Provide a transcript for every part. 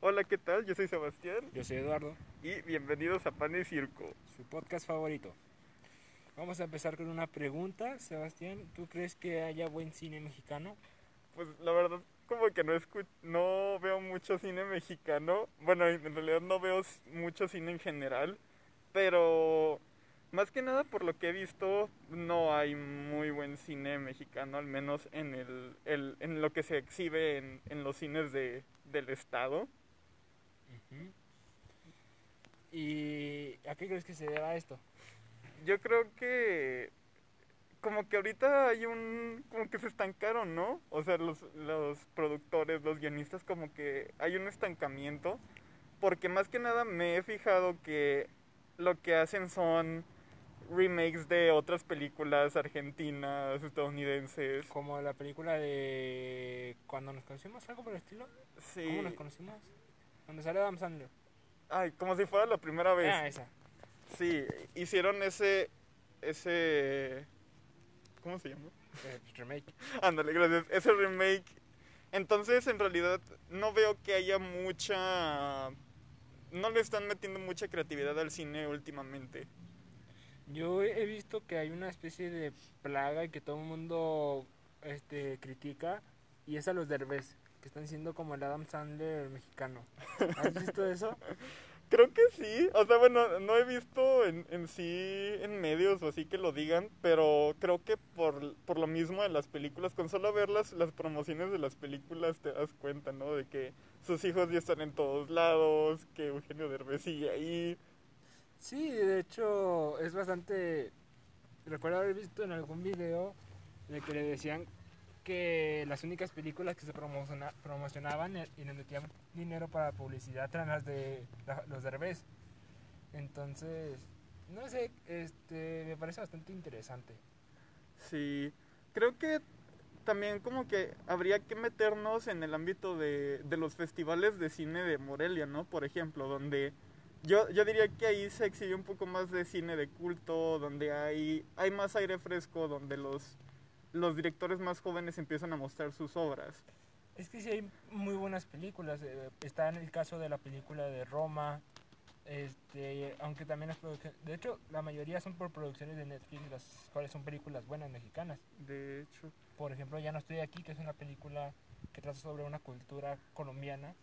Hola, ¿qué tal? Yo soy Sebastián Yo soy Eduardo, y bienvenidos a Pan y Circo. su podcast favorito. Vamos a empezar con una pregunta, Sebastián. ¿Tú crees que haya buen cine mexicano? Pues la verdad, como que no, no veo mucho cine mexicano. Bueno, en realidad no veo mucho cine en general, pero más que nada por lo que he visto, no hay muy buen cine mexicano, al menos en, el, el- en lo que se exhibe en, en los cines de, del estado. Ujú. ¿Y a qué crees que se deba esto? Yo creo que como que ahorita hay un como que se estancaron, ¿no? O sea, los, los productores, los guionistas como que hay un estancamiento porque más que nada me he fijado que lo que hacen son remakes de otras películas argentinas, estadounidenses. Como la película de Cuando nos conocimos, algo por el estilo. Sí. ¿Cómo nos conocimos? Donde sale Adam Sandler. Ay, como si fuera la primera vez. Ah, esa. Sí, hicieron ese ese ¿cómo se llama? eh, remake. Ándale, gracias. Ese remake. Entonces, en realidad, no veo que haya mucha. No le están metiendo mucha creatividad al cine últimamente. Yo he visto que hay una especie de plaga y que todo el mundo este, critica y es a los derbez, que están siendo como el Adam Sandler mexicano. ¿Has visto eso? Creo que sí. O sea, bueno, no he visto en, en sí en medios o así que lo digan, pero creo que por, por lo mismo de las películas, con solo ver las, las promociones de las películas te das cuenta, ¿no? De que sus hijos ya están en todos lados, que Eugenio Derbez sigue ahí. Sí, de hecho es bastante... Recuerdo haber visto en algún video de que le decían las únicas películas que se promociona- promocionaban e- y le metían dinero para publicidad eran las de la- los derbez. Entonces, no sé, este, me parece bastante interesante. Sí, creo que también como que habría que meternos en el ámbito de, de los festivales de cine de Morelia, ¿no? Por ejemplo, donde yo, yo diría que ahí se exhibe un poco más de cine de culto, donde hay, hay más aire fresco, donde los, los directores más jóvenes empiezan a mostrar sus obras. Es que sí hay muy buenas películas. eh, Está en el caso de la película de Roma. Este, aunque también las producciones, de hecho, la mayoría son por producciones de Netflix, las cuales son películas buenas mexicanas. De hecho, Por ejemplo, Ya no estoy aquí, que es una película que trata sobre una cultura colombiana.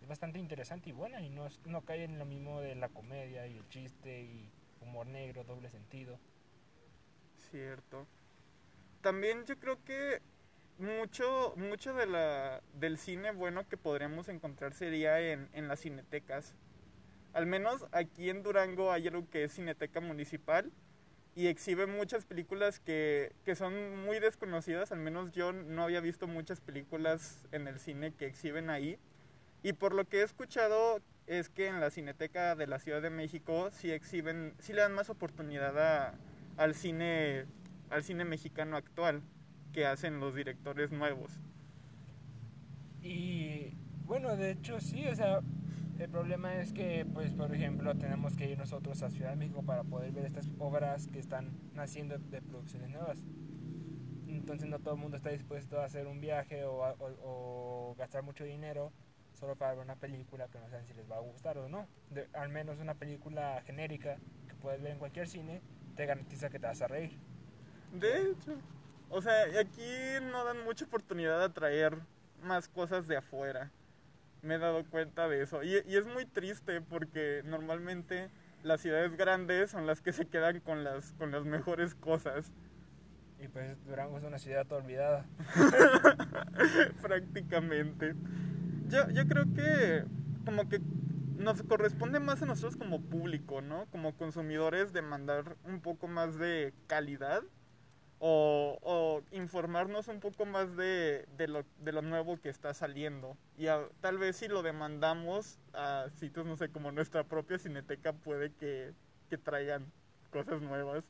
Es bastante interesante y buena y no, es- no cae en lo mismo de la comedia y el chiste y humor negro, doble sentido. cierto. También yo creo que mucho, mucho de la, del cine bueno que podríamos encontrar sería en, en las cinetecas. Al menos aquí en Durango hay algo que es Cineteca Municipal y exhibe muchas películas que, que son muy desconocidas. Al menos yo no había visto muchas películas en el cine que exhiben ahí. Y por lo que he escuchado es que en la Cineteca de la Ciudad de México sí exhiben, sí le dan más oportunidad a- al cine, al cine mexicano actual que hacen los directores nuevos. Y bueno, de hecho sí, o sea, el problema es que, pues, por ejemplo, tenemos que ir nosotros a Ciudad de México para poder ver estas obras que están naciendo de producciones nuevas. Entonces no todo el mundo está dispuesto a hacer un viaje o, gastar mucho dinero solo para ver una película que no saben si les va a gustar o no. Al menos una película genérica que puedes ver en cualquier cine te garantiza que te vas a reír. De hecho, o sea, aquí no dan mucha oportunidad a traer más cosas de afuera. Me he dado cuenta de eso. Y, y es muy triste porque normalmente las ciudades grandes son las que se quedan con las, con las mejores cosas. Y pues Durango es una ciudad olvidada. prácticamente. Yo, yo creo que como que nos corresponde más a nosotros como público, ¿no? Como consumidores demandar un poco más de calidad o, informarnos un poco más de, de, lo, de lo nuevo que está saliendo. Y a- tal vez si lo demandamos a sitios, no sé, como nuestra propia cineteca puede que, que traigan cosas nuevas.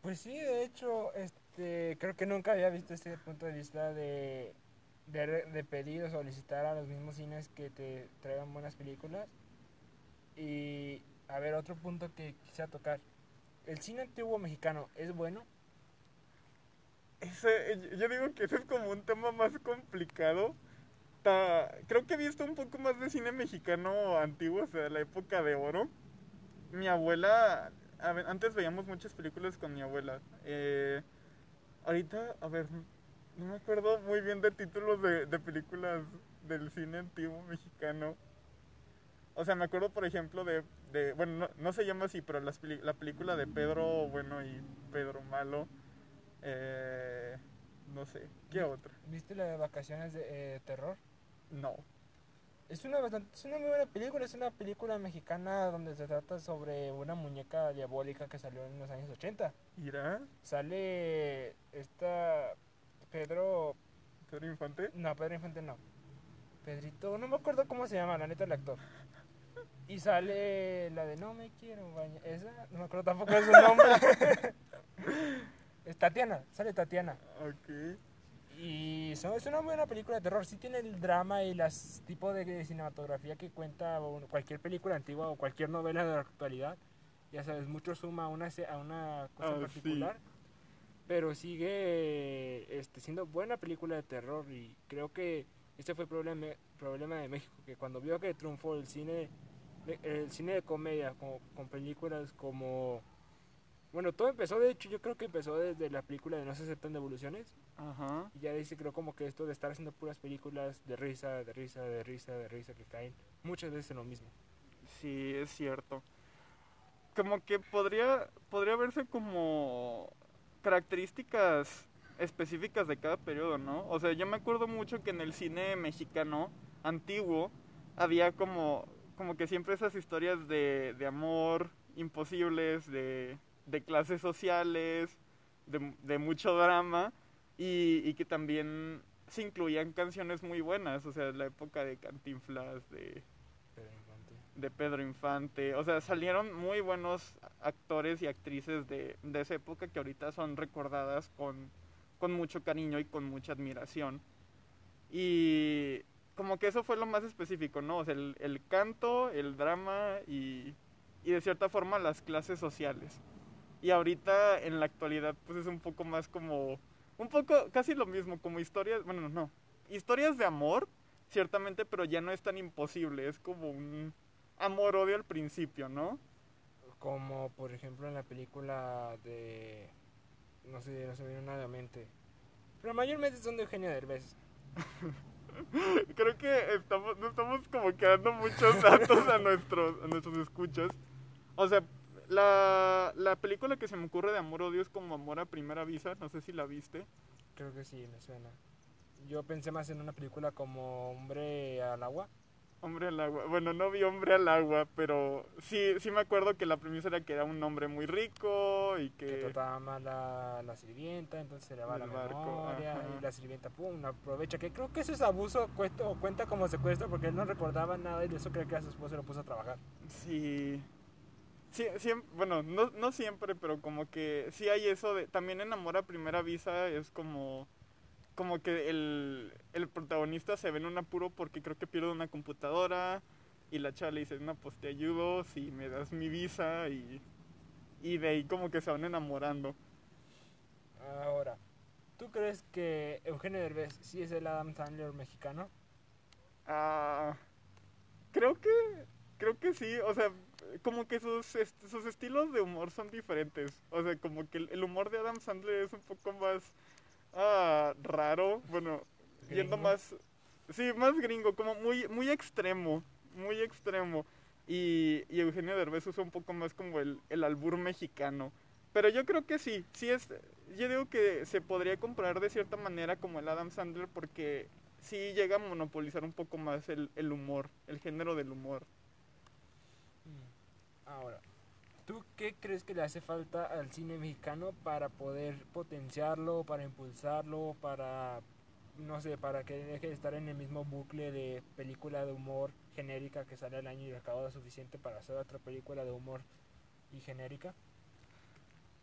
Pues sí, de hecho, este, creo que nunca había visto este punto de vista de, de, de pedir o solicitar a los mismos cines que te traigan buenas películas. Y a ver, otro punto que quisiera tocar. ¿El cine antiguo mexicano es bueno? Ese, yo digo que ese es como un tema más complicado hasta creo que he visto un poco más de cine mexicano antiguo, o sea, la época de oro. Mi abuela, antes veíamos muchas películas con mi abuela. Eh, ahorita, a ver, no me acuerdo muy bien de títulos de películas del cine antiguo mexicano. O sea, me acuerdo, por ejemplo, de, de bueno, no, no se llama así, pero las la película de Pedro Bueno y Pedro Malo. Eh, no sé, ¿qué otra? ¿Viste la de vacaciones de eh, terror? No. Es una, bastante, es una muy buena película, es una película mexicana donde se trata sobre una muñeca diabólica que salió en los años 80. ¿Irá? Sale esta Pedro, ¿Pedro Infante? no, Pedro Infante no. Pedrito, no me acuerdo cómo se llama, la neta el actor. Y sale la de No me quiero bañar, esa, no me acuerdo tampoco de su nombre. es Tatiana, sale Tatiana. Ok. Y son- es una buena película de terror. Sí tiene el drama y las tipos de cinematografía que cuenta cualquier película antigua o cualquier novela de la actualidad. Ya sabes, mucho suma a una, a una cosa Ah, particular. Pero sigue este, siendo buena película de terror y creo que este fue el problema, problema de México, que cuando vio que triunfó el cine, de- el cine de comedia con, con películas como... Bueno, todo empezó, de hecho, yo creo que empezó desde la película de No se aceptan devoluciones. Ajá. Y ya dice, creo como que esto de estar haciendo puras películas de risa, de risa, de risa, de risa, que caen muchas veces en lo mismo. Sí, es cierto. Como que podría, podría verse como características específicas de cada periodo, ¿no? O sea, yo me acuerdo mucho que en el cine mexicano antiguo había como, como que siempre esas historias de, de amor imposibles, de, de clases sociales, de, de mucho drama y, y que también se incluían canciones muy buenas, o sea, la época de Cantinflas, de, Pedro Infante. de Pedro Infante. O sea, salieron muy buenos actores y actrices de, de esa época que ahorita son recordadas con, con mucho cariño y con mucha admiración. Y como que eso fue lo más específico, ¿no? O sea, el, el canto, el drama y, y de cierta forma las clases sociales. Y ahorita en la actualidad pues es un poco más como, un poco casi lo mismo, como historias, bueno, no, historias de amor, ciertamente, pero ya no es tan imposible, es como un amor-odio al principio, ¿no? Como por ejemplo en la película de... No sé, no se me viene nada a la mente. Pero mayormente son de Eugenio Derbez. Creo que estamos, no estamos como que dando muchos datos a nuestros, a nuestros escuchas. O sea, la, la película que se me ocurre de amor-odio es como Amor a Primera Vista, no sé si la viste. Creo que sí, me suena. Yo pensé más en una película como Hombre al agua. Hombre al agua. Bueno, no vi Hombre al agua, pero sí, sí me acuerdo que la premisa era que era un hombre muy rico y que que... trataba mal a la sirvienta, entonces se le va la memoria ajá. y la sirvienta pum, aprovecha, que creo que eso es abuso cuesta, o cuenta como secuestro porque él no recordaba nada y de eso creo que a su esposo lo puso a trabajar. Sí. Sí, siem- bueno, no, no siempre, pero como que sí hay eso de... También en Amor a Primera Vista es como... Como que el, el protagonista se ve en un apuro porque creo que pierde una computadora y la chava le dice, no, pues te ayudo si me das mi visa y, y de ahí como que se van enamorando. Ahora, ¿tú crees que Eugenio Derbez sí es el Adam Sandler mexicano? Ah, creo que creo que sí, o sea, como que sus est- sus estilos de humor son diferentes. O sea, como que el, el humor de Adam Sandler es un poco más ah, raro, bueno, yendo más sí, más gringo, como muy muy extremo, muy extremo. Y, y Eugenio Derbez usa un poco más como el, el albur mexicano. Pero yo creo que sí, sí es, yo digo que se podría comparar de cierta manera como el Adam Sandler porque sí llega a monopolizar un poco más el, el humor, el género del humor. Ahora, ¿tú qué crees que le hace falta al cine mexicano para poder potenciarlo, para impulsarlo, para, no sé, para que deje de estar en el mismo bucle de película de humor genérica que sale al año y recauda suficiente para hacer otra película de humor y genérica?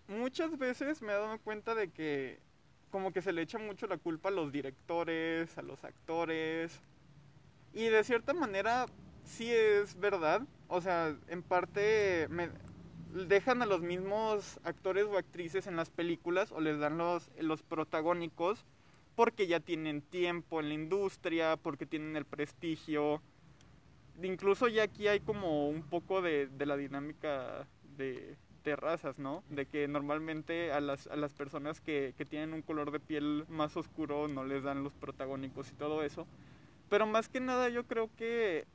Muchas veces me he dado cuenta de que como que se le echa mucho la culpa a los directores, a los actores. Y de cierta manera sí es verdad. O sea, en parte me dejan a los mismos actores o actrices en las películas o les dan los, los protagónicos porque ya tienen tiempo en la industria, porque tienen el prestigio. Incluso ya aquí hay como un poco de, de la dinámica de, de razas, ¿no? De que normalmente a las, a las personas que, que tienen un color de piel más oscuro no les dan los protagónicos y todo eso. Pero más que nada yo creo que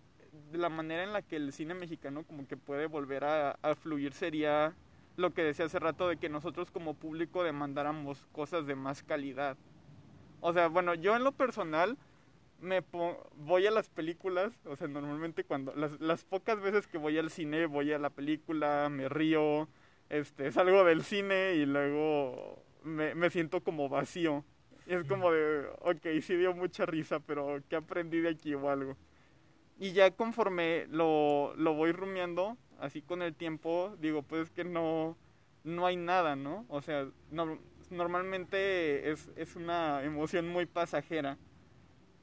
la manera en la que el cine mexicano como que puede volver a, fluir sería lo que decía hace rato de que nosotros como público demandáramos cosas de más calidad. O sea, bueno, yo en lo personal me voy a las películas, o sea, normalmente cuando las, las pocas veces que voy al cine, voy a la película, me río, este, salgo del cine y luego me, me siento como vacío. Y es como de, ok, sí dio mucha risa, pero ¿qué aprendí de aquí o algo? Y ya conforme lo, lo voy rumiando, así con el tiempo, digo, pues es que no, no hay nada, ¿no? O sea, no, normalmente es, es una emoción muy pasajera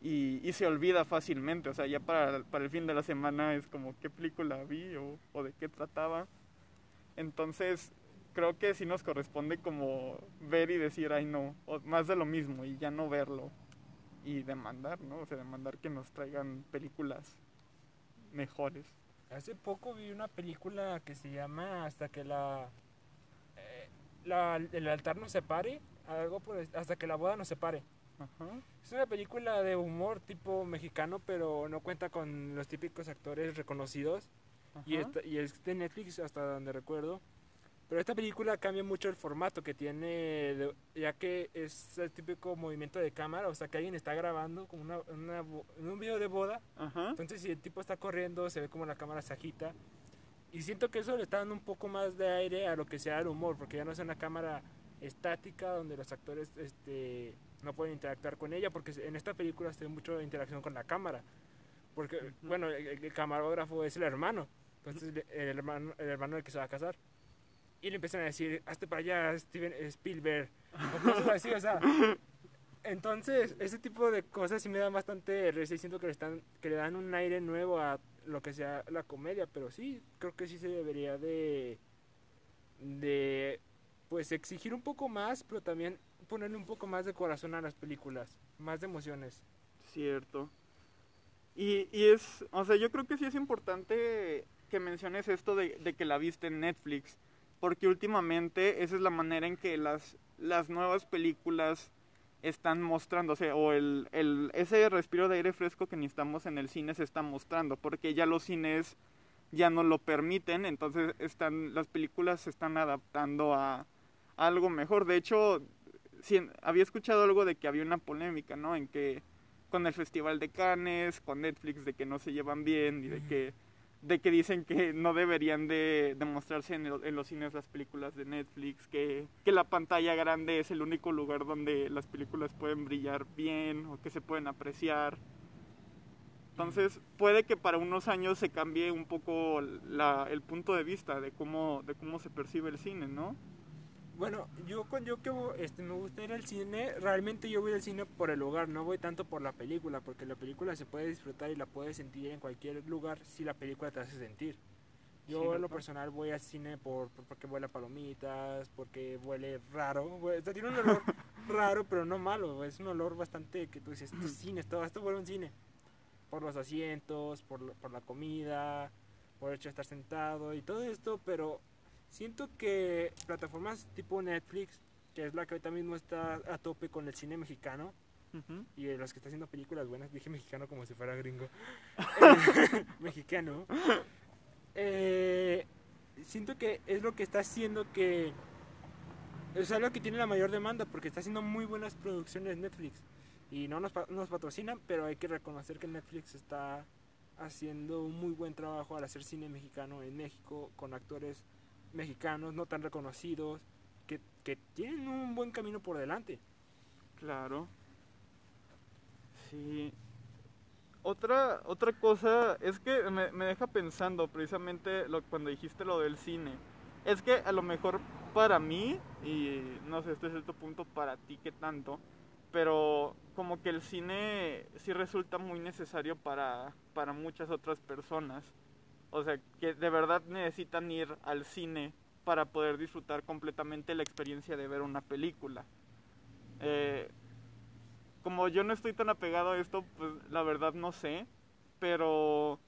y, y, se olvida fácilmente. O sea, ya para, para el fin de la semana es como qué película vi o, o de qué trataba. Entonces, creo que sí nos corresponde como ver y decir, ay no, o más de lo mismo y ya no verlo y demandar, ¿no? O sea, demandar que nos traigan películas mejores. Hace poco vi una película que se llama Hasta que la, eh, la el altar nos separe, algo por, hasta que la boda nos separe. Ajá. Es una película de humor tipo mexicano, pero no cuenta con los típicos actores reconocidos. Y, esta, y es de Netflix hasta donde recuerdo. Pero esta película cambia mucho el formato que tiene, ya que es el típico movimiento de cámara, o sea que alguien está grabando como una, una, un video de boda. Ajá. Entonces si el tipo está corriendo, se ve como la cámara se agita. Y siento que eso le está dando un poco más de aire a lo que sea el humor, porque ya no es una cámara estática donde los actores este, no pueden interactuar con ella, porque en esta película se ve mucho interacción con la cámara. Porque, uh -huh. bueno, el, el, camarógrafo es el hermano, entonces el hermano, el hermano el que se va a casar y le empiezan a decir, hazte para allá, Steven Spielberg, o cosas así, o sea. Entonces, ese tipo de cosas sí me dan bastante risa y siento que le, están, que le dan un aire nuevo a lo que sea la comedia, pero sí, creo que sí se debería de, de, pues, exigir un poco más, pero también ponerle un poco más de corazón a las películas, más de emociones. Cierto. Y, y es, o sea, yo creo que sí es importante que menciones esto de, de que la viste en Netflix porque últimamente esa es la manera en que las, las nuevas películas están mostrándose o el, el, ese respiro de aire fresco que necesitamos en el cine se está mostrando porque ya los cines ya no lo permiten entonces están las películas se están adaptando a, a algo mejor. De hecho si, había escuchado algo de que había una polémica no en que con el festival de Cannes con Netflix de que no se llevan bien y de que de que dicen que no deberían de, mostrarse en, el, en, los cines las películas de Netflix, que, que, la pantalla grande es el único lugar donde las películas pueden brillar bien o que se pueden apreciar. Entonces puede que para unos años se cambie un poco la, el punto de vista de cómo, de cómo se percibe el cine, ¿no? Bueno, yo yo que este, me gusta ir al cine, realmente yo voy al cine por el lugar, no voy tanto por la película, porque la película se puede disfrutar y la puedes sentir en cualquier lugar si la película te hace sentir. Yo sí, en lo personal voy al cine por, por porque huele a palomitas, porque huele raro, o sea, tiene un olor raro, pero no malo, es un olor bastante que tú dices, esto es cine, esto, esto huele un cine. Por los asientos, por, por la comida, por el hecho de estar sentado y todo esto, pero Siento que plataformas tipo Netflix, que es la que ahorita mismo está a tope con el cine mexicano, uh -huh. y los que está haciendo películas buenas, dije mexicano como si fuera gringo, mexicano, eh, siento que es lo que está haciendo que es algo que tiene la mayor demanda porque está haciendo muy buenas producciones Netflix y no nos, nos patrocinan, pero hay que reconocer que Netflix está haciendo un muy buen trabajo al hacer cine mexicano en México con actores mexicanos no tan reconocidos que, que, tienen un buen camino por delante. Claro. Sí. Otra, otra cosa es que me, me deja pensando precisamente lo, cuando dijiste lo del cine. Es que a lo mejor para mí, y no sé, este es cierto punto para ti que tanto, pero como que el cine sí resulta muy necesario para, para muchas otras personas. O sea, que de verdad necesitan ir al cine para poder disfrutar completamente la experiencia de ver una película. Eh, como yo no estoy tan apegado a esto, pues la verdad no sé, pero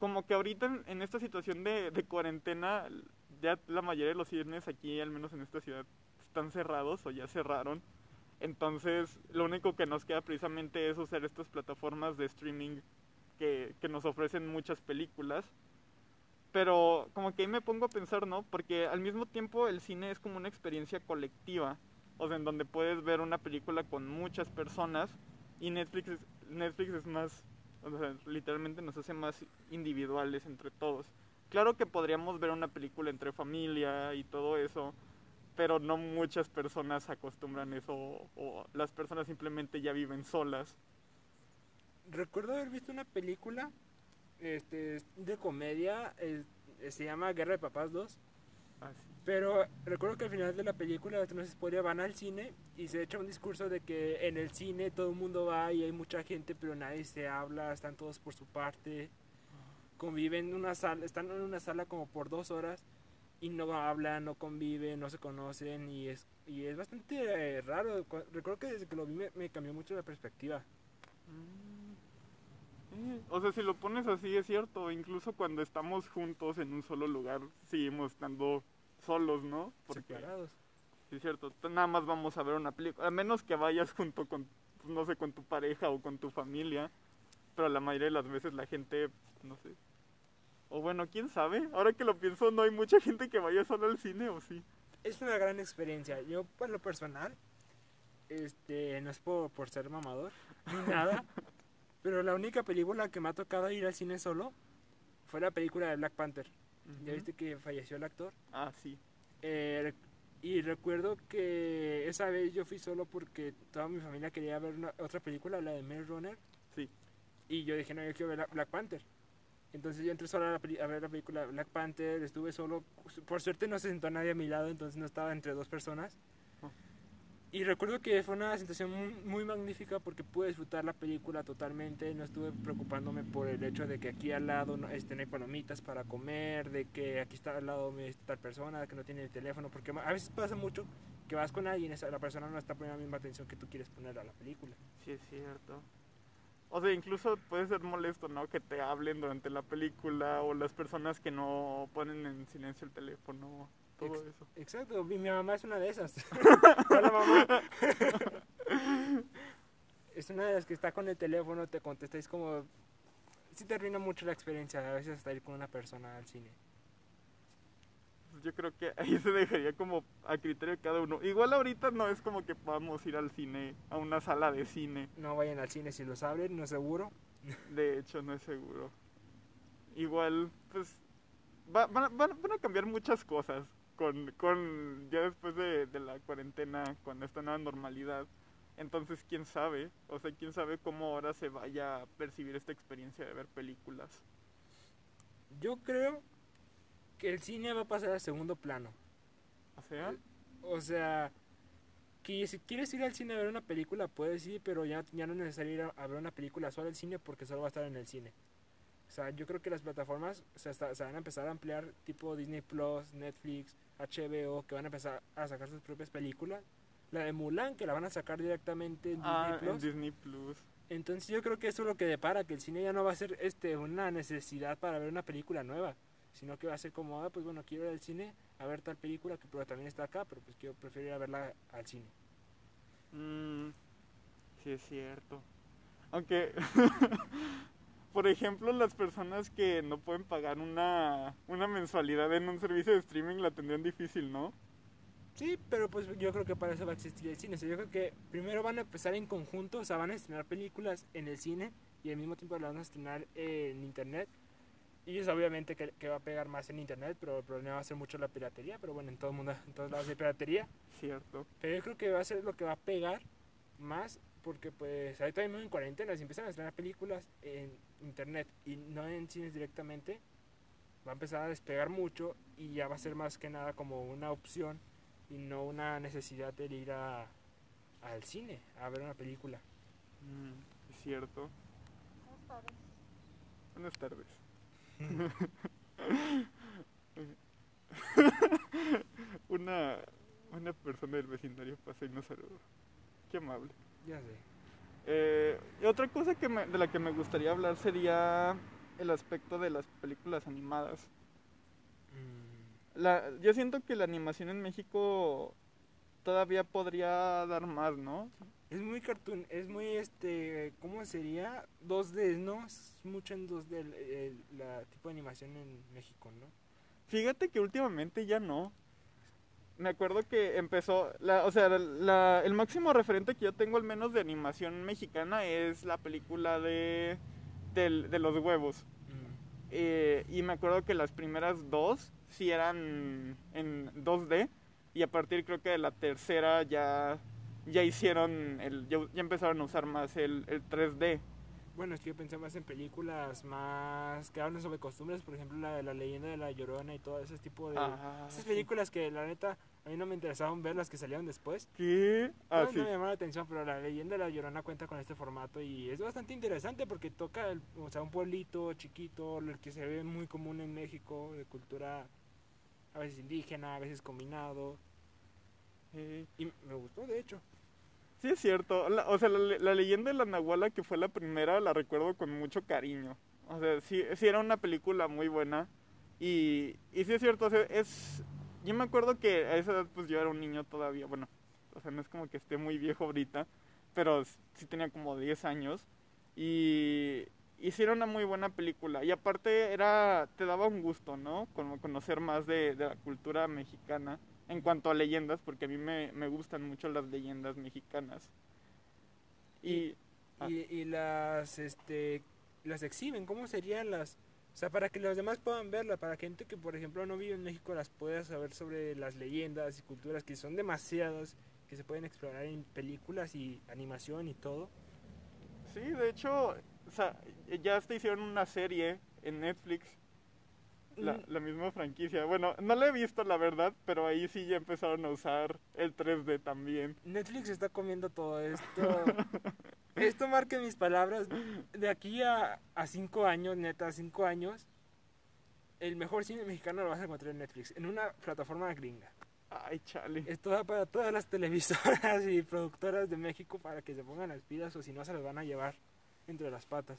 como que ahorita en, esta situación de, de cuarentena, ya la mayoría de los cines aquí, al menos en esta ciudad, están cerrados o ya cerraron. Entonces, lo único que nos queda precisamente es usar estas plataformas de streaming que, que nos ofrecen muchas películas. Pero como que ahí me pongo a pensar, ¿no? Porque al mismo tiempo el cine es como una experiencia colectiva. O sea, en donde puedes ver una película con muchas personas. Y Netflix es, Netflix es más, o sea, literalmente nos hace más individuales entre todos. Claro que podríamos ver una película entre familia y todo eso, pero no muchas personas acostumbran eso o, las personas simplemente ya viven solas. Recuerdo haber visto una película este, de comedia, eh, se llama Guerra de Papás 2. Ah, sí. Pero recuerdo que al final de la película, no se spoiler, van al cine y se echa un discurso de que en el cine todo el mundo va y hay mucha gente, pero nadie se habla, están todos por su parte, conviven en una sala, están en una sala como por dos horas y no hablan, no conviven, no se conocen y es, y es bastante eh, raro. Cu- Recuerdo que desde que lo vi me, me cambió mucho la perspectiva. Mm. O sea, si lo pones así es cierto, incluso cuando estamos juntos en un solo lugar, seguimos estando solos, ¿no? Porque separados. sí es cierto, nada más vamos a ver una película, a menos que vayas junto con, pues, no sé, con tu pareja o con tu familia, pero la mayoría de las veces la gente, no sé. O bueno, quién sabe, ahora que lo pienso, no hay mucha gente que vaya solo al cine, ¿o sí? Es una gran experiencia. Yo, por lo personal, este, no es por, por ser mamador ni nada, pero la única película que me ha tocado ir al cine solo fue la película de Black Panther. Ya viste que falleció el actor. Ah, sí. Eh, y recuerdo que esa vez yo fui solo porque toda mi familia quería ver una- otra película, la de Maze Runner. Sí. Y yo dije, no, yo quiero ver la- Black Panther. Entonces yo entré solo a, la a ver la película Black Panther, estuve solo. Por suerte no se sentó nadie a mi lado, entonces no estaba entre dos personas. Y recuerdo que fue una sensación muy, muy magnífica porque pude disfrutar la película totalmente. No estuve preocupándome por el hecho de que aquí al lado no, este, hay palomitas para comer, de que aquí está al lado tal persona que no tiene el teléfono. Porque a veces pasa mucho que vas con alguien y la persona no está poniendo la misma atención que tú quieres poner a la película. Sí, es cierto. O sea, incluso puede ser molesto, ¿no? Que te hablen durante la película o las personas que no ponen en silencio el teléfono, todo Ex- eso. Exacto, mi mi mamá es una de esas. Hola mamá. es una de las que está con el teléfono, te contesta, y es como... Sí te arruina mucho la experiencia, a veces hasta ir con una persona al cine. Pues Yo creo que ahí se dejaría como a criterio de cada uno. Igual ahorita no es como que podamos ir al cine, a una sala de cine. No vayan al cine si los abren, no seguro. De hecho, no es seguro. Igual, pues, va- van a cambiar muchas cosas con, con ya después de, de la cuarentena, con esta nueva normalidad. Entonces, quién sabe, o sea, quién sabe cómo ahora se vaya a percibir esta experiencia de ver películas. Yo creo que el cine va a pasar al segundo plano. O sea, O sea, que si quieres ir al cine a ver una película, puedes ir, pero ya, ya no es necesario ir a, a ver una película solo al cine porque solo va a estar en el cine. O sea, yo creo que las plataformas se, van a empezar a ampliar, tipo Disney Plus, Netflix, HBO, que van a empezar a sacar sus propias películas. La de Mulan, que la van a sacar directamente en ah, Disney en Plus. Disney Plus. Entonces yo creo que eso es lo que depara, que el cine ya no va a ser este una necesidad para ver una película nueva, sino que va a ser como, ah, pues bueno, quiero ir al cine a ver tal película que pero también está acá, pero pues quiero prefiero ir a verla al cine. Mm, sí, es cierto. Aunque, por ejemplo, las personas que no pueden pagar una, una mensualidad en un servicio de streaming la tendrían difícil, ¿no? Sí, pero pues yo creo que para eso va a existir el cine. O sea, yo creo que primero van a empezar en conjunto, o sea, van a estrenar películas en el cine y al mismo tiempo las van a estrenar en internet. Y es obviamente que, que va a pegar más en internet, pero el problema va a ser mucho la piratería. Pero bueno, en todo el mundo, en todos lados hay piratería. Cierto. Pero yo creo que va a ser lo que va a pegar más porque pues ahorita mismo en cuarentena si empiezan a estrenar películas en internet y no en cines directamente va a empezar a despegar mucho y ya va a ser más que nada como una opción y no una necesidad de ir a, al cine a ver una película. Mm, es cierto. Buenas tardes. una, una persona del vecindario pasa y nos saludó. Qué amable. Ya sé. Eh, y otra cosa que me- de la que me gustaría hablar sería el aspecto de las películas animadas. Mm, La, yo siento que la animación en México todavía podría dar más, ¿no? Es muy cartoon, es muy este, ¿cómo sería? 2D, ¿no? Es mucho en 2D el, el- la tipo de animación en México, ¿no? Fíjate que últimamente ya no. Me acuerdo que empezó, la, o sea, la- el máximo referente que yo tengo al menos de animación mexicana es la película de, del- de los huevos. Mm, Eh, y me acuerdo que las primeras dos sí eran en 2D y a partir creo que de la tercera ya, ya hicieron, el, ya, ya empezaron a usar más el, el 3D. Bueno, es que yo pensé más en películas más que hablan sobre costumbres, por ejemplo la de la leyenda de la Llorona y todo ese tipo de... Ah, esas sí. películas que la neta a mí no me interesaban ver las que salieron después. ¿Qué? Ah, no, sí. no me llamó la atención, pero la leyenda de la Llorona cuenta con este formato y es bastante interesante porque toca el- o sea, un pueblito chiquito, el que se ve muy común en México, de cultura a veces indígena, a veces combinado. Eh, Y me gustó, de hecho. Sí, es cierto. La- o sea, la, la leyenda de la Nahuala, que fue la primera, la recuerdo con mucho cariño. O sea, sí, sí era una película muy buena. Y, y sí es cierto, o sea, es... Yo me acuerdo que a esa edad pues yo era un niño todavía, bueno, o sea, no es como que esté muy viejo ahorita, pero sí tenía como 10 años. Y, era una muy buena película. Y aparte era, te daba un gusto, ¿no? Como conocer más de, de la cultura mexicana en cuanto a leyendas, porque a mí me, me gustan mucho las leyendas mexicanas. Y... Ah. Y, y las este las exhiben, ¿cómo serían las? O sea, para que los demás puedan verlas, para que gente que por ejemplo no vive en México las pueda saber sobre las leyendas y culturas que son demasiadas, que se pueden explorar en películas y animación y todo. Sí, de hecho, o sea, ya hasta hicieron una serie en Netflix, la, la misma franquicia. Bueno, no la he visto la verdad, pero ahí sí ya empezaron a usar el 3D también. Netflix está comiendo todo esto. esto marque mis palabras. De aquí a, a cinco años, neta, cinco años, el mejor cine mexicano lo vas a encontrar en Netflix, en una plataforma gringa. Ay, chale. Esto va para todas las televisoras y productoras de México para que se pongan las pilas o si no se las van a llevar entre las patas.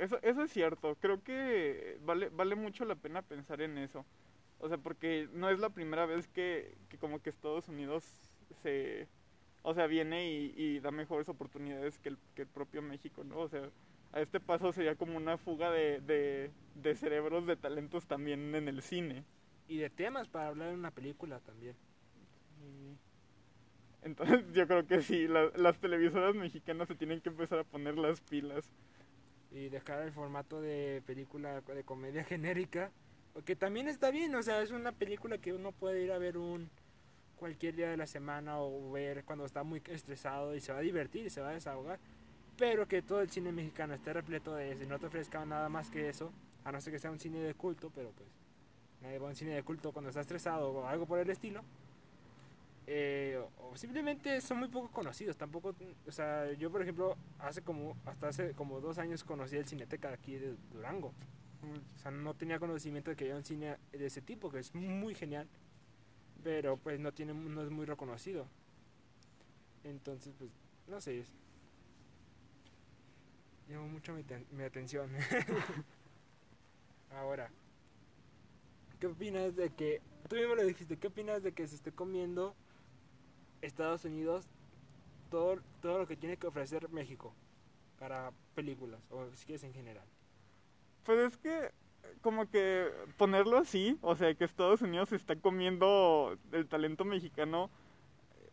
Eso, eso es cierto, creo que vale, vale mucho la pena pensar en eso. O sea, porque no es la primera vez que, que como que Estados Unidos se... O sea, viene y, y da mejores oportunidades que el, que el propio México, ¿no? O sea, a este paso sería como una fuga de, de, de cerebros, de talentos también en el cine. Y de temas para hablar en una película también. Y Entonces yo creo que sí, la- las televisoras mexicanas se tienen que empezar a poner las pilas. Y dejar el formato de película de comedia genérica. Que también está bien, o sea, es una película que uno puede ir a ver un cualquier día de la semana o ver cuando está muy estresado y se va a divertir y se va a desahogar. Pero que todo el cine mexicano esté repleto de eso y no te ofrezca nada más que eso, a no ser que sea un cine de culto, pero pues nadie va a un cine de culto cuando está estresado o algo por el estilo. Eh, o simplemente son muy poco conocidos, tampoco, o sea, yo por ejemplo, hace como, hasta hace como dos años conocí el Cineteca de aquí de Durango. O sea, no tenía conocimiento de que había un cine de ese tipo, que es muy genial, pero pues no tiene no es muy reconocido. Entonces, pues, no sé. Llamó mucho mi, mi atención. Ahora, ¿qué opinas de que, tú mismo lo dijiste, qué opinas de que se esté comiendo Estados Unidos todo, todo lo que tiene que ofrecer México para películas, o si quieres en general? Pues es que, como que ponerlo así, o sea, que Estados Unidos está comiendo el talento mexicano,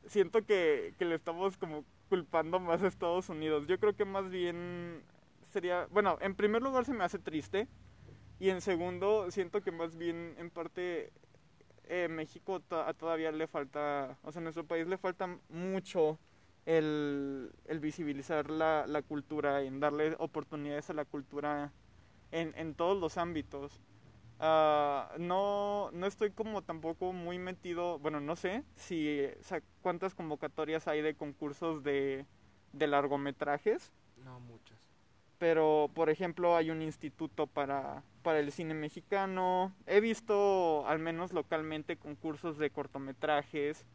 siento que, que le estamos como culpando más a Estados Unidos. Yo creo que más bien sería, bueno, en primer lugar se me hace triste y en segundo siento que más bien en parte eh, México to- todavía le falta, o sea, a nuestro país le falta mucho el, el visibilizar la, la cultura, en darle oportunidades a la cultura en, en todos los ámbitos. Ah, no, no estoy como tampoco muy metido, bueno, no sé si o sea, cuántas convocatorias hay de concursos de, de largometrajes, No muchas. pero por ejemplo hay un instituto para, para el cine mexicano. He visto al menos localmente concursos de cortometrajes.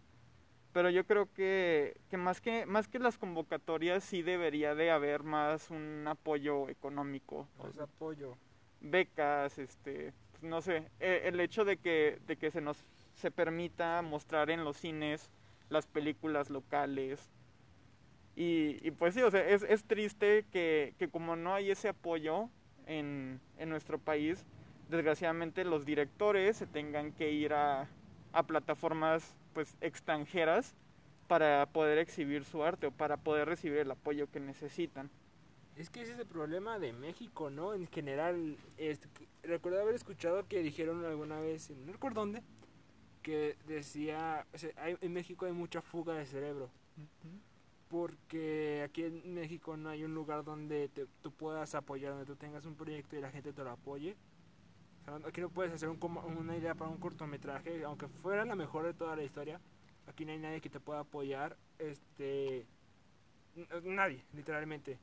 pero yo creo que, que, más que más que las convocatorias sí debería de haber más un apoyo económico. Más apoyo. Becas, este, pues, no sé, e, el hecho de que, de que se nos se permita mostrar en los cines las películas locales. Y, y pues sí, o sea, es, es triste que, que como no hay ese apoyo en, en nuestro país, desgraciadamente los directores se tengan que ir a, a plataformas pues extranjeras para poder exhibir su arte o para poder recibir el apoyo que necesitan. Es que ese es el problema de México, ¿no? En general, este, recuerdo haber escuchado que dijeron alguna vez, no recuerdo dónde, que decía, o sea, hay, en México hay mucha fuga de cerebro. Uh -huh. Porque aquí en México no hay un lugar donde te, tú puedas apoyar, donde tú tengas un proyecto y la gente te lo apoye. Aquí no puedes hacer un, una idea para un cortometraje, aunque fuera la mejor de toda la historia. Aquí no hay nadie que te pueda apoyar. Este. Nadie, literalmente.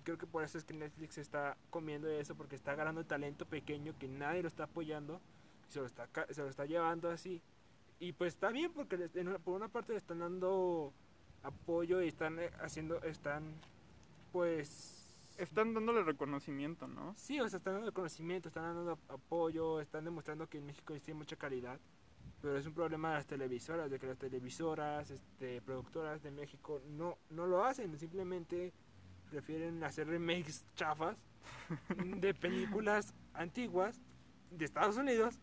Y creo que por eso es que Netflix está comiendo eso, porque está ganando talento pequeño que nadie lo está apoyando. Y se lo está, se está llevando así. Y pues está bien, porque por una parte le están dando apoyo y están eh, haciendo. Están, pues están dándole reconocimiento, ¿no? Sí, o sea, están dando reconocimiento, están dando apoyo, están demostrando que en México existe mucha calidad. Pero es un problema de las televisoras, de que las televisoras, este, productoras de México no, no lo hacen, simplemente prefieren hacer remakes chafas de películas antiguas de Estados Unidos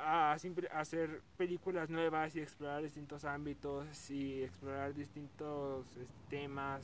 a, a hacer películas nuevas y explorar distintos ámbitos y explorar distintos este, temas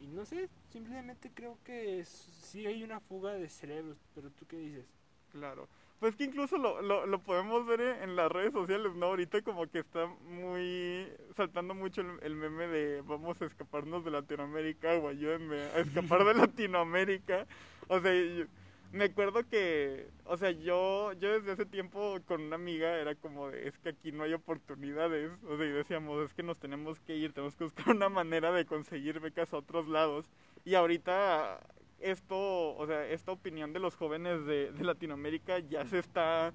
y no sé, simplemente creo que sí hay una fuga de cerebros, pero tú qué dices? Claro. Pues que incluso lo, lo, lo podemos ver en las redes sociales, ¿no? Ahorita como que está muy saltando mucho el, el meme de vamos a escaparnos de Latinoamérica o ayúdenme a escapar de Latinoamérica. O sea, yo, me acuerdo que, o sea, yo, yo desde hace tiempo con una amiga era como de, es que aquí no hay oportunidades, o sea, y decíamos, es que nos tenemos que ir, tenemos que buscar una manera de conseguir becas a otros lados. Y ahorita esto, o sea, esta opinión de los jóvenes de, de Latinoamérica ya se está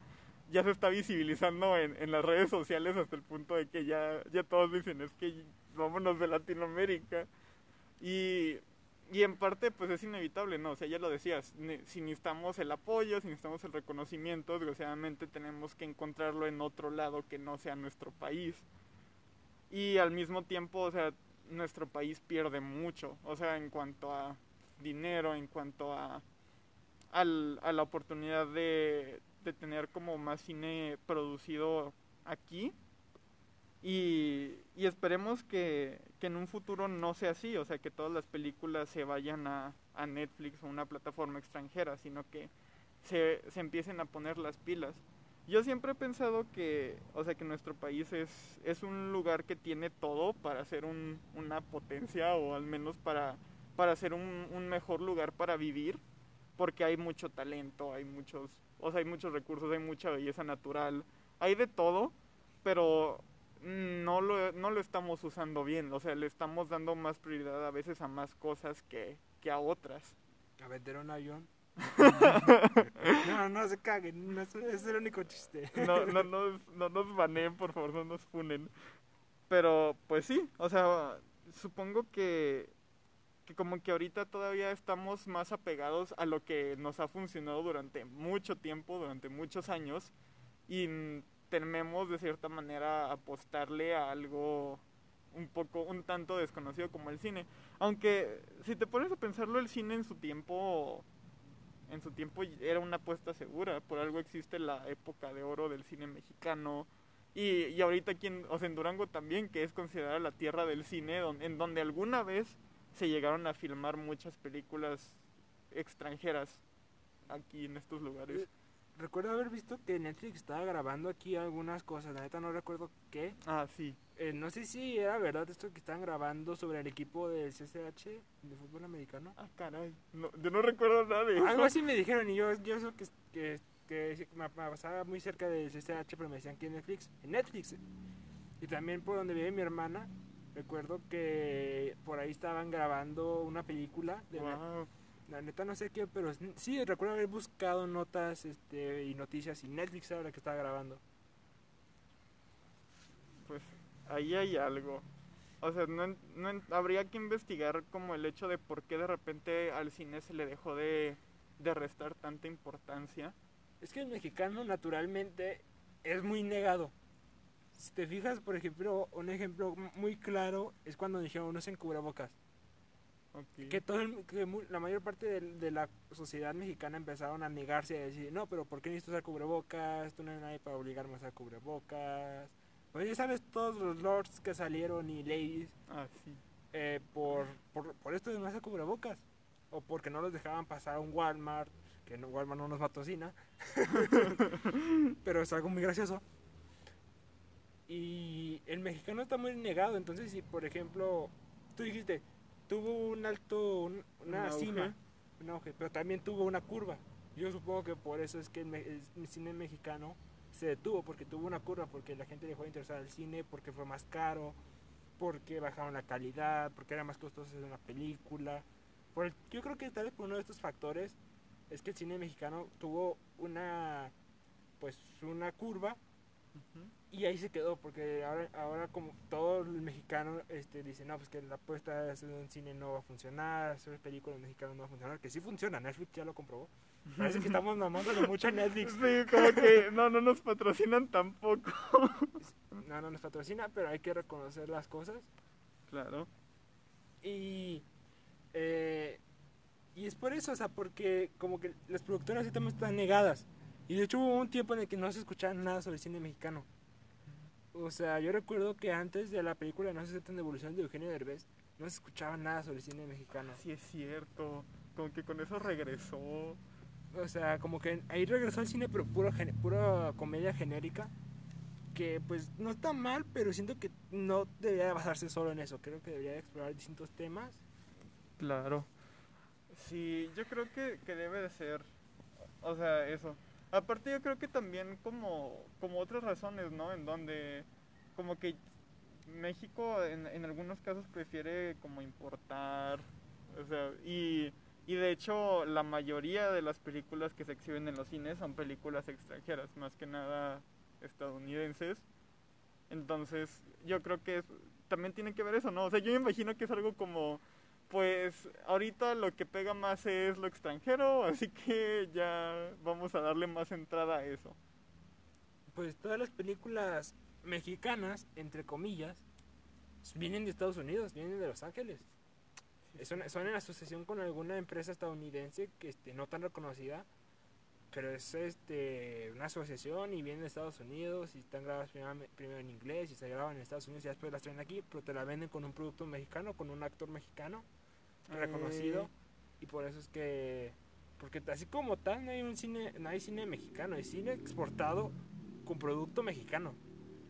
ya se está visibilizando en, en, las redes sociales hasta el punto de que ya, ya todos dicen, es que vámonos de Latinoamérica. Y y en parte pues es inevitable, ¿no? O sea, ya lo decías, si necesitamos el apoyo, si necesitamos el reconocimiento, desgraciadamente tenemos que encontrarlo en otro lado que no sea nuestro país. Y al mismo tiempo, o sea, nuestro país pierde mucho, o sea, en cuanto a dinero, en cuanto a, al, a la oportunidad de, de tener como más cine producido aquí. Y, y esperemos que, que, en un futuro no sea así, o sea, que todas las películas se vayan a, a Netflix o una plataforma extranjera, sino que se, se, empiecen a poner las pilas. Yo siempre he pensado que, o sea, que nuestro país es, es un lugar que tiene todo para ser un, una potencia o al menos para, para ser un, un mejor lugar para vivir, porque hay mucho talento, hay muchos, o sea, hay muchos recursos, hay mucha belleza natural, hay de todo, pero no lo, no lo estamos usando bien, o sea, le estamos dando más prioridad a veces a más cosas que, que a otras. A vender un avión. no, no se caguen, no, es el único chiste. no, no, no, no nos baneen, por favor, no nos funen. Pero, pues sí, o sea, supongo que, que como que ahorita todavía estamos más apegados a lo que nos ha funcionado durante mucho tiempo, durante muchos años, y tememos de cierta manera apostarle a algo un poco, un tanto desconocido como el cine. Aunque si te pones a pensarlo, el cine en su tiempo, en su tiempo era una apuesta segura. Por algo existe la época de oro del cine mexicano. Y, y ahorita aquí en, o sea, en Durango también, que es considerada la tierra del cine, don, en donde alguna vez se llegaron a filmar muchas películas extranjeras aquí en estos lugares recuerdo haber visto que Netflix estaba grabando aquí algunas cosas, la neta no recuerdo qué. Ah, sí. Eh, no sé si era verdad esto que estaban grabando sobre el equipo del CCH de fútbol americano. Ah, caray. No, yo no recuerdo nada de eso. Algo así me dijeron y yo, yo eso que, que, que me, pasaba muy cerca del CCH, pero me decían que en Netflix. En Netflix. Y también por donde vive mi hermana, recuerdo que por ahí estaban grabando una película de wow. La neta no sé qué, pero sí recuerdo haber buscado notas este, y noticias y Netflix era la que estaba grabando. pues ahí hay algo. O sea, no, no, habría que investigar como el hecho de por qué de repente al cine se le dejó de, de restar tanta importancia. Es que el mexicano naturalmente es muy negado. Si te fijas, por ejemplo, un ejemplo muy claro es cuando dijeron no en cubrebocas. Que, todo que la mayor parte de, la sociedad mexicana empezaron a negarse a decir, no, pero ¿por qué necesito usar cubrebocas? Tú no hay nadie para obligarme a usar cubrebocas. Pues ya sabes, todos los lords que salieron y ladies ah, eh, por, por, por, esto de no hacer cubrebocas. O porque no los dejaban pasar a un Walmart, que no, Walmart no nos patrocina. pero es algo muy gracioso. Y el mexicano está muy negado, entonces si por ejemplo, tú dijiste, tuvo un alto, una cima, un auge, pero también tuvo una curva. Yo supongo que por eso es que el, cine mexicano se detuvo, porque tuvo una curva, porque la gente dejó de interesar al cine, porque fue más caro, porque bajaron la calidad, porque era más costoso hacer una película. Por yo creo que tal vez por uno de estos factores es que el cine mexicano tuvo una pues una curva y ahí se quedó, porque ahora, ahora como todo el mexicano este, dice, no, pues que la apuesta de hacer un cine no va a funcionar, hacer películas mexicanas no va a funcionar, que sí funciona, Netflix ya lo comprobó. Parece que estamos de mucho a Netflix. Sí, como que no, no nos patrocinan tampoco. no, no nos patrocina, pero hay que reconocer las cosas. Claro. Y, eh, y es por eso, o sea, porque como que las productoras están negadas. Y de hecho hubo un tiempo en el que no se escuchaba nada sobre el cine mexicano. O sea, yo recuerdo que antes de la película No se aceptan devolución de Eugenio Derbez, no se escuchaba nada sobre el cine mexicano. Sí, es cierto. Como que con eso regresó. O sea, como que ahí regresó al cine, pero puro, pura comedia genérica. Que pues no está mal, pero siento que no debería basarse solo en eso. Creo que debería explorar distintos temas. Claro. Sí, yo creo que, que debe de ser. O sea, eso Aparte yo creo que también como, como otras razones, ¿no? En donde como que México en, en algunos casos prefiere como importar, o sea, y, y de hecho la mayoría de las películas que se exhiben en los cines son películas extranjeras, más que nada estadounidenses. Entonces yo creo que también tiene que ver eso, ¿no? O sea, yo me imagino que es algo como pues ahorita lo que pega más es lo extranjero, así que ya vamos a darle más entrada a eso. Pues todas las películas mexicanas, entre comillas, vienen de Estados Unidos, vienen de Los Ángeles. Son, son en asociación con alguna empresa estadounidense que este, no tan reconocida, pero es este, una asociación y vienen de Estados Unidos y están grabadas primero, en inglés y se graban en Estados Unidos y después las traen aquí, pero te la venden con un producto mexicano, con un actor mexicano reconocido. Y por eso es que porque así como tal no hay un cine no hay cine mexicano hay cine exportado con producto mexicano.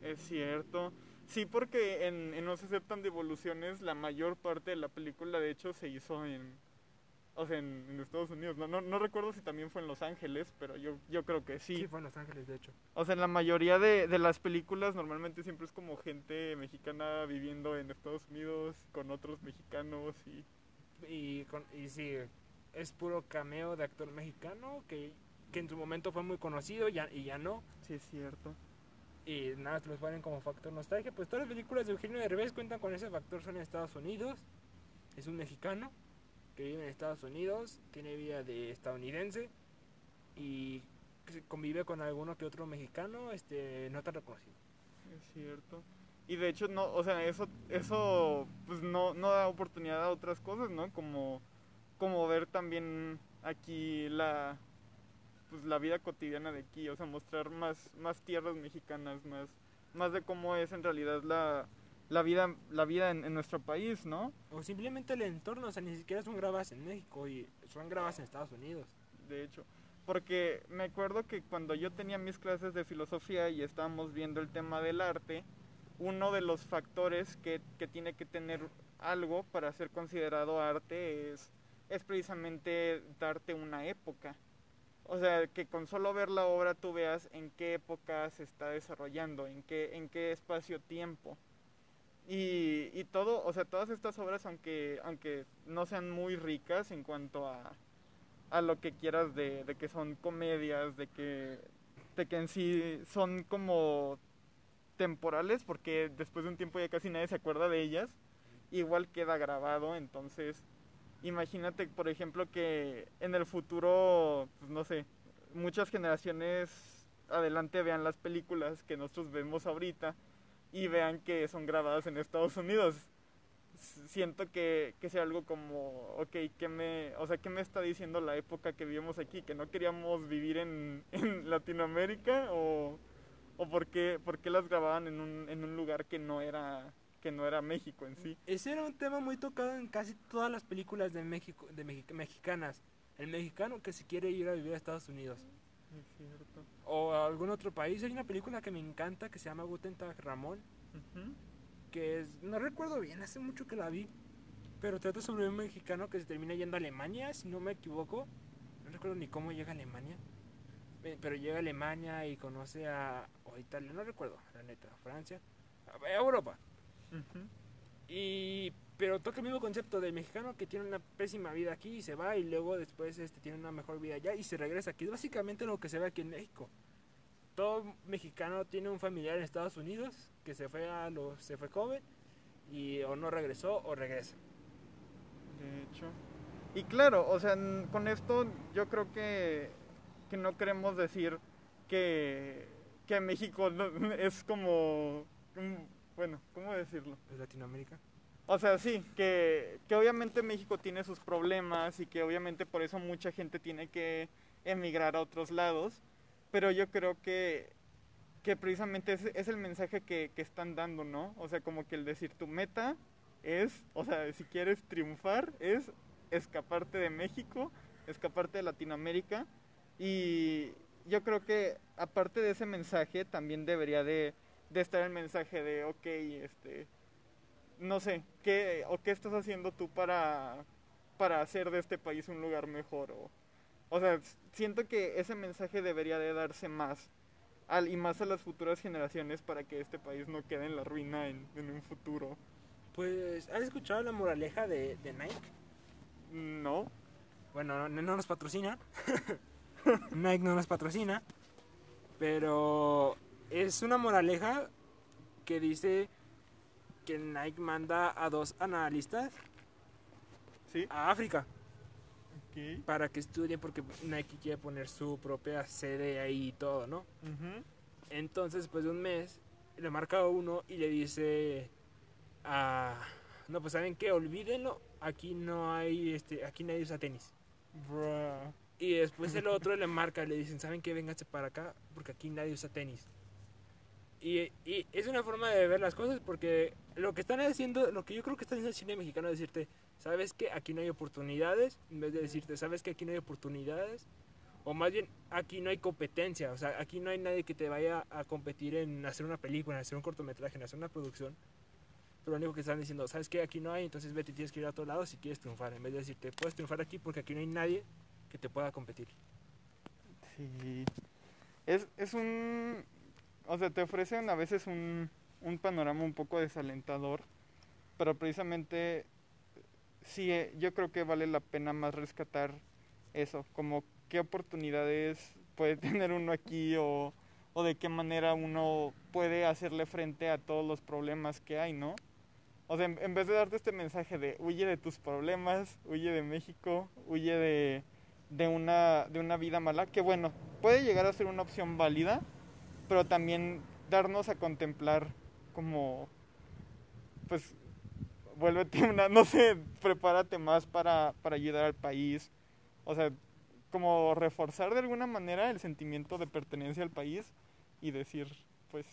Es cierto. Sí porque en, en no se aceptan devoluciones la mayor parte de la película de hecho se hizo en o sea en, Estados Unidos. No, no, no recuerdo si también fue en Los Ángeles pero yo yo creo que sí. Sí fue en Los Ángeles de hecho. O sea en la mayoría de, de las películas normalmente siempre es como gente mexicana viviendo en Estados Unidos con otros mexicanos y y, con, y sí, es puro cameo de actor mexicano que, que en su momento fue muy conocido ya, y ya no. Sí, es cierto. Y nada, se los ponen como factor nostalgia. Pues todas las películas de Eugenio Derbez cuentan con ese factor. Son en Estados Unidos. Es un mexicano que vive en Estados Unidos. Tiene vida de estadounidense. Y convive con alguno que otro mexicano este no tan reconocido. Es cierto. Y de hecho, no, o sea, eso, eso pues no, no da oportunidad a otras cosas, ¿no? Como, como ver también aquí la, pues la vida cotidiana de aquí, o sea, mostrar más, más tierras mexicanas, más, más de cómo es en realidad la, la vida, la vida en, nuestro país, ¿no? O simplemente el entorno, o sea, ni siquiera son grabadas en México y son grabadas en Estados Unidos. De hecho, porque me acuerdo que cuando yo tenía mis clases de filosofía y estábamos viendo el tema del arte, uno de los factores que, que, tiene que tener algo para ser considerado arte es, es precisamente darte una época. O sea, que con solo ver la obra tú veas en qué época se está desarrollando, en qué, en qué espacio-tiempo. Y, y, todo, o sea, todas estas obras, aunque, aunque no sean muy ricas en cuanto a, a lo que quieras de, de que son comedias, de que, de que en sí son como temporales, porque después de un tiempo ya casi nadie se acuerda de ellas, igual queda grabado, entonces imagínate, por ejemplo, que en el futuro, pues no sé, muchas generaciones adelante vean las películas que nosotros vemos ahorita y vean que son grabadas en Estados Unidos. Siento que, que sea algo como, ok, ¿qué me, o sea, ¿qué me está diciendo la época que vivimos aquí? ¿Que no queríamos vivir en, Latinoamérica? ¿O, o por, qué, por qué las grababan en un, en un lugar que no era que no era México en sí. Ese era un tema muy tocado en casi todas las películas de México, de mexicanas. El mexicano que se quiere ir a vivir a Estados Unidos. Es cierto. O a algún otro país. Hay una película que me encanta que se llama Guten Tag Ramón. Que es, no recuerdo bien, hace mucho que la vi. Pero trata sobre un mexicano que se termina yendo a Alemania, si no me equivoco. No recuerdo ni cómo llega a Alemania. Pero llega a Alemania y conoce a. o Italia, no recuerdo, la neta. Francia. A Europa. Y pero toca el mismo concepto del mexicano que tiene una pésima vida aquí y se va y luego después este tiene una mejor vida allá y se regresa aquí. Es básicamente lo que se ve aquí en México. Todo mexicano tiene un familiar en Estados Unidos que se fue a los se fue joven y o no regresó o regresa. De hecho. Y claro, o sea, con esto yo creo que que no queremos decir que que México es como bueno, ¿cómo decirlo? ¿Es Latinoamérica? O sea, sí, que, que obviamente México tiene sus problemas y que obviamente por eso mucha gente tiene que emigrar a otros lados, pero yo creo que, que precisamente es, es el mensaje que, que están dando, ¿no? O sea, como que el decir tu meta es, o sea, si quieres triunfar, es escaparte de México, escaparte de Latinoamérica y yo creo que aparte de ese mensaje también debería de de estar el mensaje de, ok, este, no sé, ¿qué, o qué estás haciendo tú para, para hacer de este país un lugar mejor? O, o sea, siento que ese mensaje debería de darse más al, y más a las futuras generaciones para que este país no quede en la ruina en, un futuro. Pues, ¿has escuchado la moraleja de, de Nike? No. Bueno, no, no nos patrocina. Nike no nos patrocina. Pero es una moraleja que dice que Nike manda a dos analistas a África para que estudien porque Nike quiere poner su propia sede ahí y todo, ¿no? Entonces, después de un mes, le marca a uno y le dice a... No, pues ¿saben qué? Olvídenlo, aquí no hay, este, aquí nadie usa tenis. Y después el otro le marca le dicen, ¿saben qué? Vénganse para acá porque aquí nadie usa tenis. Y, y, es una forma de ver las cosas porque lo que están haciendo, lo que yo creo que está haciendo el cine mexicano es decirte, ¿sabes que aquí no hay oportunidades? En vez de decirte, ¿sabes que aquí no hay oportunidades? O más bien, aquí no hay competencia, o sea, aquí no hay nadie que te vaya a competir en hacer una película, en hacer un cortometraje, en hacer una producción. Pero lo único que están diciendo, ¿sabes que Aquí no hay, entonces vete, tienes que ir a otro lado si quieres triunfar. En vez de decirte, puedes triunfar aquí porque aquí no hay nadie que te pueda competir. Sí. Es, es un o sea, te ofrecen a veces un, un panorama un poco desalentador, pero precisamente sí, eh, yo creo que vale la pena más rescatar eso, como qué oportunidades puede tener uno aquí o, o de qué manera uno puede hacerle frente a todos los problemas que hay, ¿no? O sea, en, vez de darte este mensaje de huye de tus problemas, huye de México, huye de, de, una, de una vida mala, que bueno, puede llegar a ser una opción válida, pero también darnos a contemplar como, pues, vuélvete una, no sé, prepárate más para, para ayudar al país, o sea, como reforzar de alguna manera el sentimiento de pertenencia al país y decir, pues,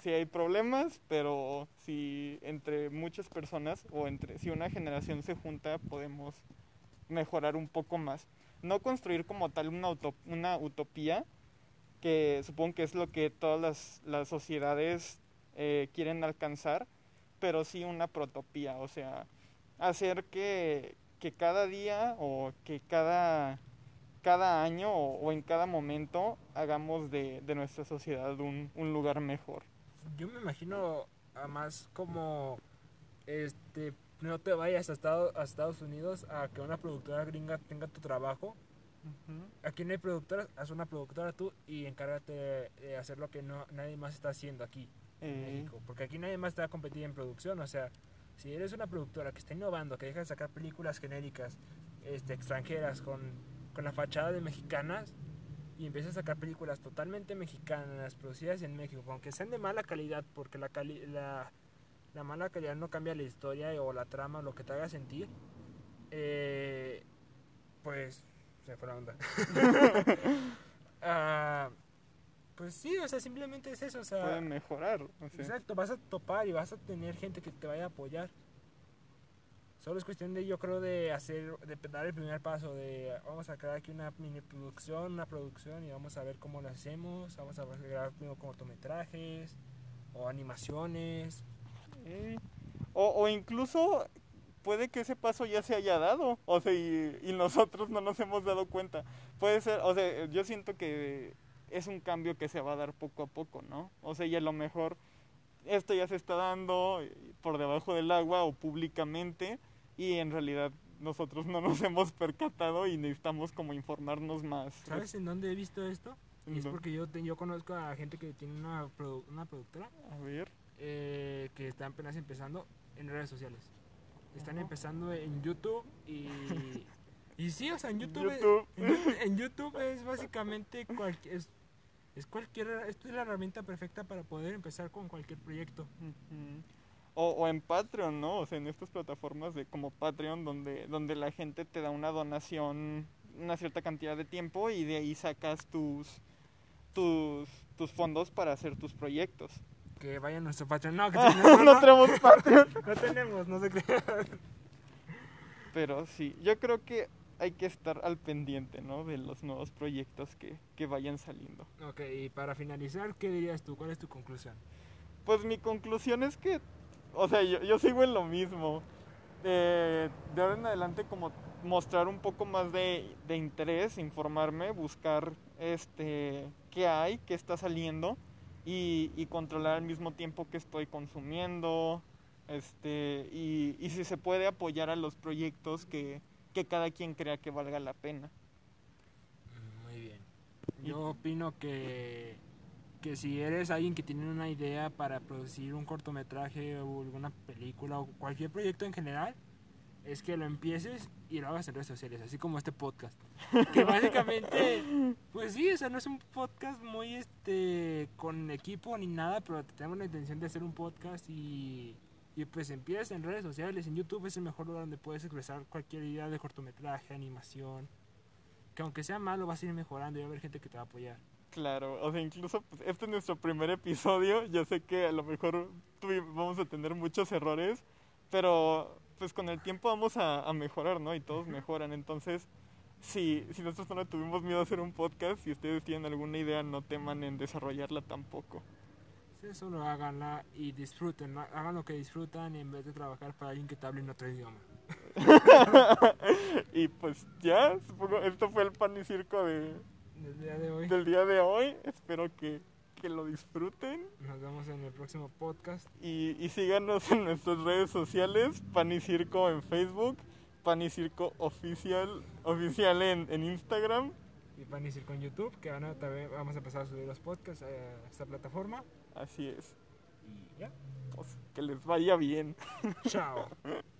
si hay problemas, pero si entre muchas personas o entre si una generación se junta podemos mejorar un poco más. No construir como tal una, utopía, que supongo que es lo que todas las, las sociedades eh, quieren alcanzar, pero sí una protopía, o sea, hacer que, que cada día o que cada, cada año o, en cada momento hagamos de, de nuestra sociedad un, un, lugar mejor. Yo me imagino a más como este no te vayas a Estados, a Estados Unidos a que una productora gringa tenga tu trabajo Aquí no hay productoras, haz una productora tú y encárgate de hacer lo que no nadie más está haciendo aquí. en Eh. México. Porque aquí nadie más te va a competir en producción. O sea, si eres una productora que está innovando, que deja de sacar películas genéricas este, extranjeras con, con la fachada de mexicanas y empiezas a sacar películas totalmente mexicanas, producidas en México, aunque sean de mala calidad, porque la, cali- la, la mala calidad no cambia la historia o la trama o lo que te haga sentir, eh, pues se fue la onda. Ah, pues sí, o sea, simplemente es eso, o sea, Pueden mejorar. o sea. exacto, vas a topar y vas a tener gente que te vaya a apoyar. Solo es cuestión de, yo creo, de hacer, de dar el primer paso, de vamos a crear aquí una mini producción, una producción y vamos a ver cómo lo hacemos, vamos a grabar primero cortometrajes o animaciones. Eh, O, o incluso puede que ese paso ya se haya dado, o sea, y, y nosotros no nos hemos dado cuenta. Puede ser, o sea, yo siento que es un cambio que se va a dar poco a poco, ¿no? O sea, y a lo mejor esto ya se está dando por debajo del agua o públicamente y en realidad nosotros no nos hemos percatado y necesitamos como informarnos más. ¿Sabes en dónde he visto esto? ¿En Y es porque yo, te- yo conozco a gente que tiene una, produ- una productora A ver. Eh, que está apenas empezando en redes sociales. Están empezando en YouTube y, y sí, o sea, en YouTube, es- en, YouTube- en YouTube es básicamente cualquier, es, es cualquier, esto es la herramienta perfecta para poder empezar con cualquier proyecto. O, o en Patreon, ¿no? O sea, en estas plataformas de como Patreon donde, donde la gente te da una donación, una cierta cantidad de tiempo y de ahí sacas tus, tus, tus fondos para hacer tus proyectos. Que vayan a nuestro Patreon. No, que no, no, no, tenemos Patreon. no tenemos, no se crean. Pero sí, yo creo que hay que estar al pendiente, ¿no? De los nuevos proyectos que, que vayan saliendo. Ok, y para finalizar, ¿qué dirías tú? ¿Cuál es tu conclusión? Pues mi conclusión es que, o sea, yo, yo sigo en lo mismo. Eh, de ahora en adelante como mostrar un poco más de, de interés, informarme, buscar este qué hay, qué está saliendo y, y controlar al mismo tiempo que estoy consumiendo, este y, y si se puede apoyar a los proyectos que, que cada quien crea que valga la pena. Muy bien. Yo opino que, que si eres alguien que tiene una idea para producir un cortometraje o alguna película o cualquier proyecto en general, es que lo empieces y lo hagas en redes sociales, así como este podcast. Que básicamente, pues sí, o sea, no es un podcast muy este con equipo ni nada, pero tenemos la intención de hacer un podcast y, y pues empiezas en redes sociales. En YouTube es el mejor lugar donde puedes expresar cualquier idea de cortometraje, animación. Que aunque sea malo, vas a ir mejorando y va a haber gente que te va a apoyar. Claro, o sea, incluso pues, este es nuestro primer episodio. Yo sé que a lo mejor vamos a tener muchos errores, pero pues con el tiempo vamos a, a mejorar, ¿no? Y todos mejoran. Entonces, si, si nosotros no le tuvimos miedo a hacer un podcast, si ustedes tienen alguna idea, no teman en desarrollarla tampoco. Sí, solo háganla y disfruten. ¿no? Hagan lo que disfrutan en vez de trabajar para alguien que te hable en otro idioma. y pues ya, supongo, esto fue el pan y circo de, Del día de hoy. del día de hoy. Espero que, que lo disfruten. Nos vemos en el próximo podcast. Y, y síganos en nuestras redes sociales, Pan y Circo en Facebook, Pan y Circo Oficial, oficial en, en Instagram. Y van a ir con YouTube, que van a- también vamos a empezar a subir los podcasts a esta plataforma. Así es. Y ya. Pues, que les vaya bien. Chao.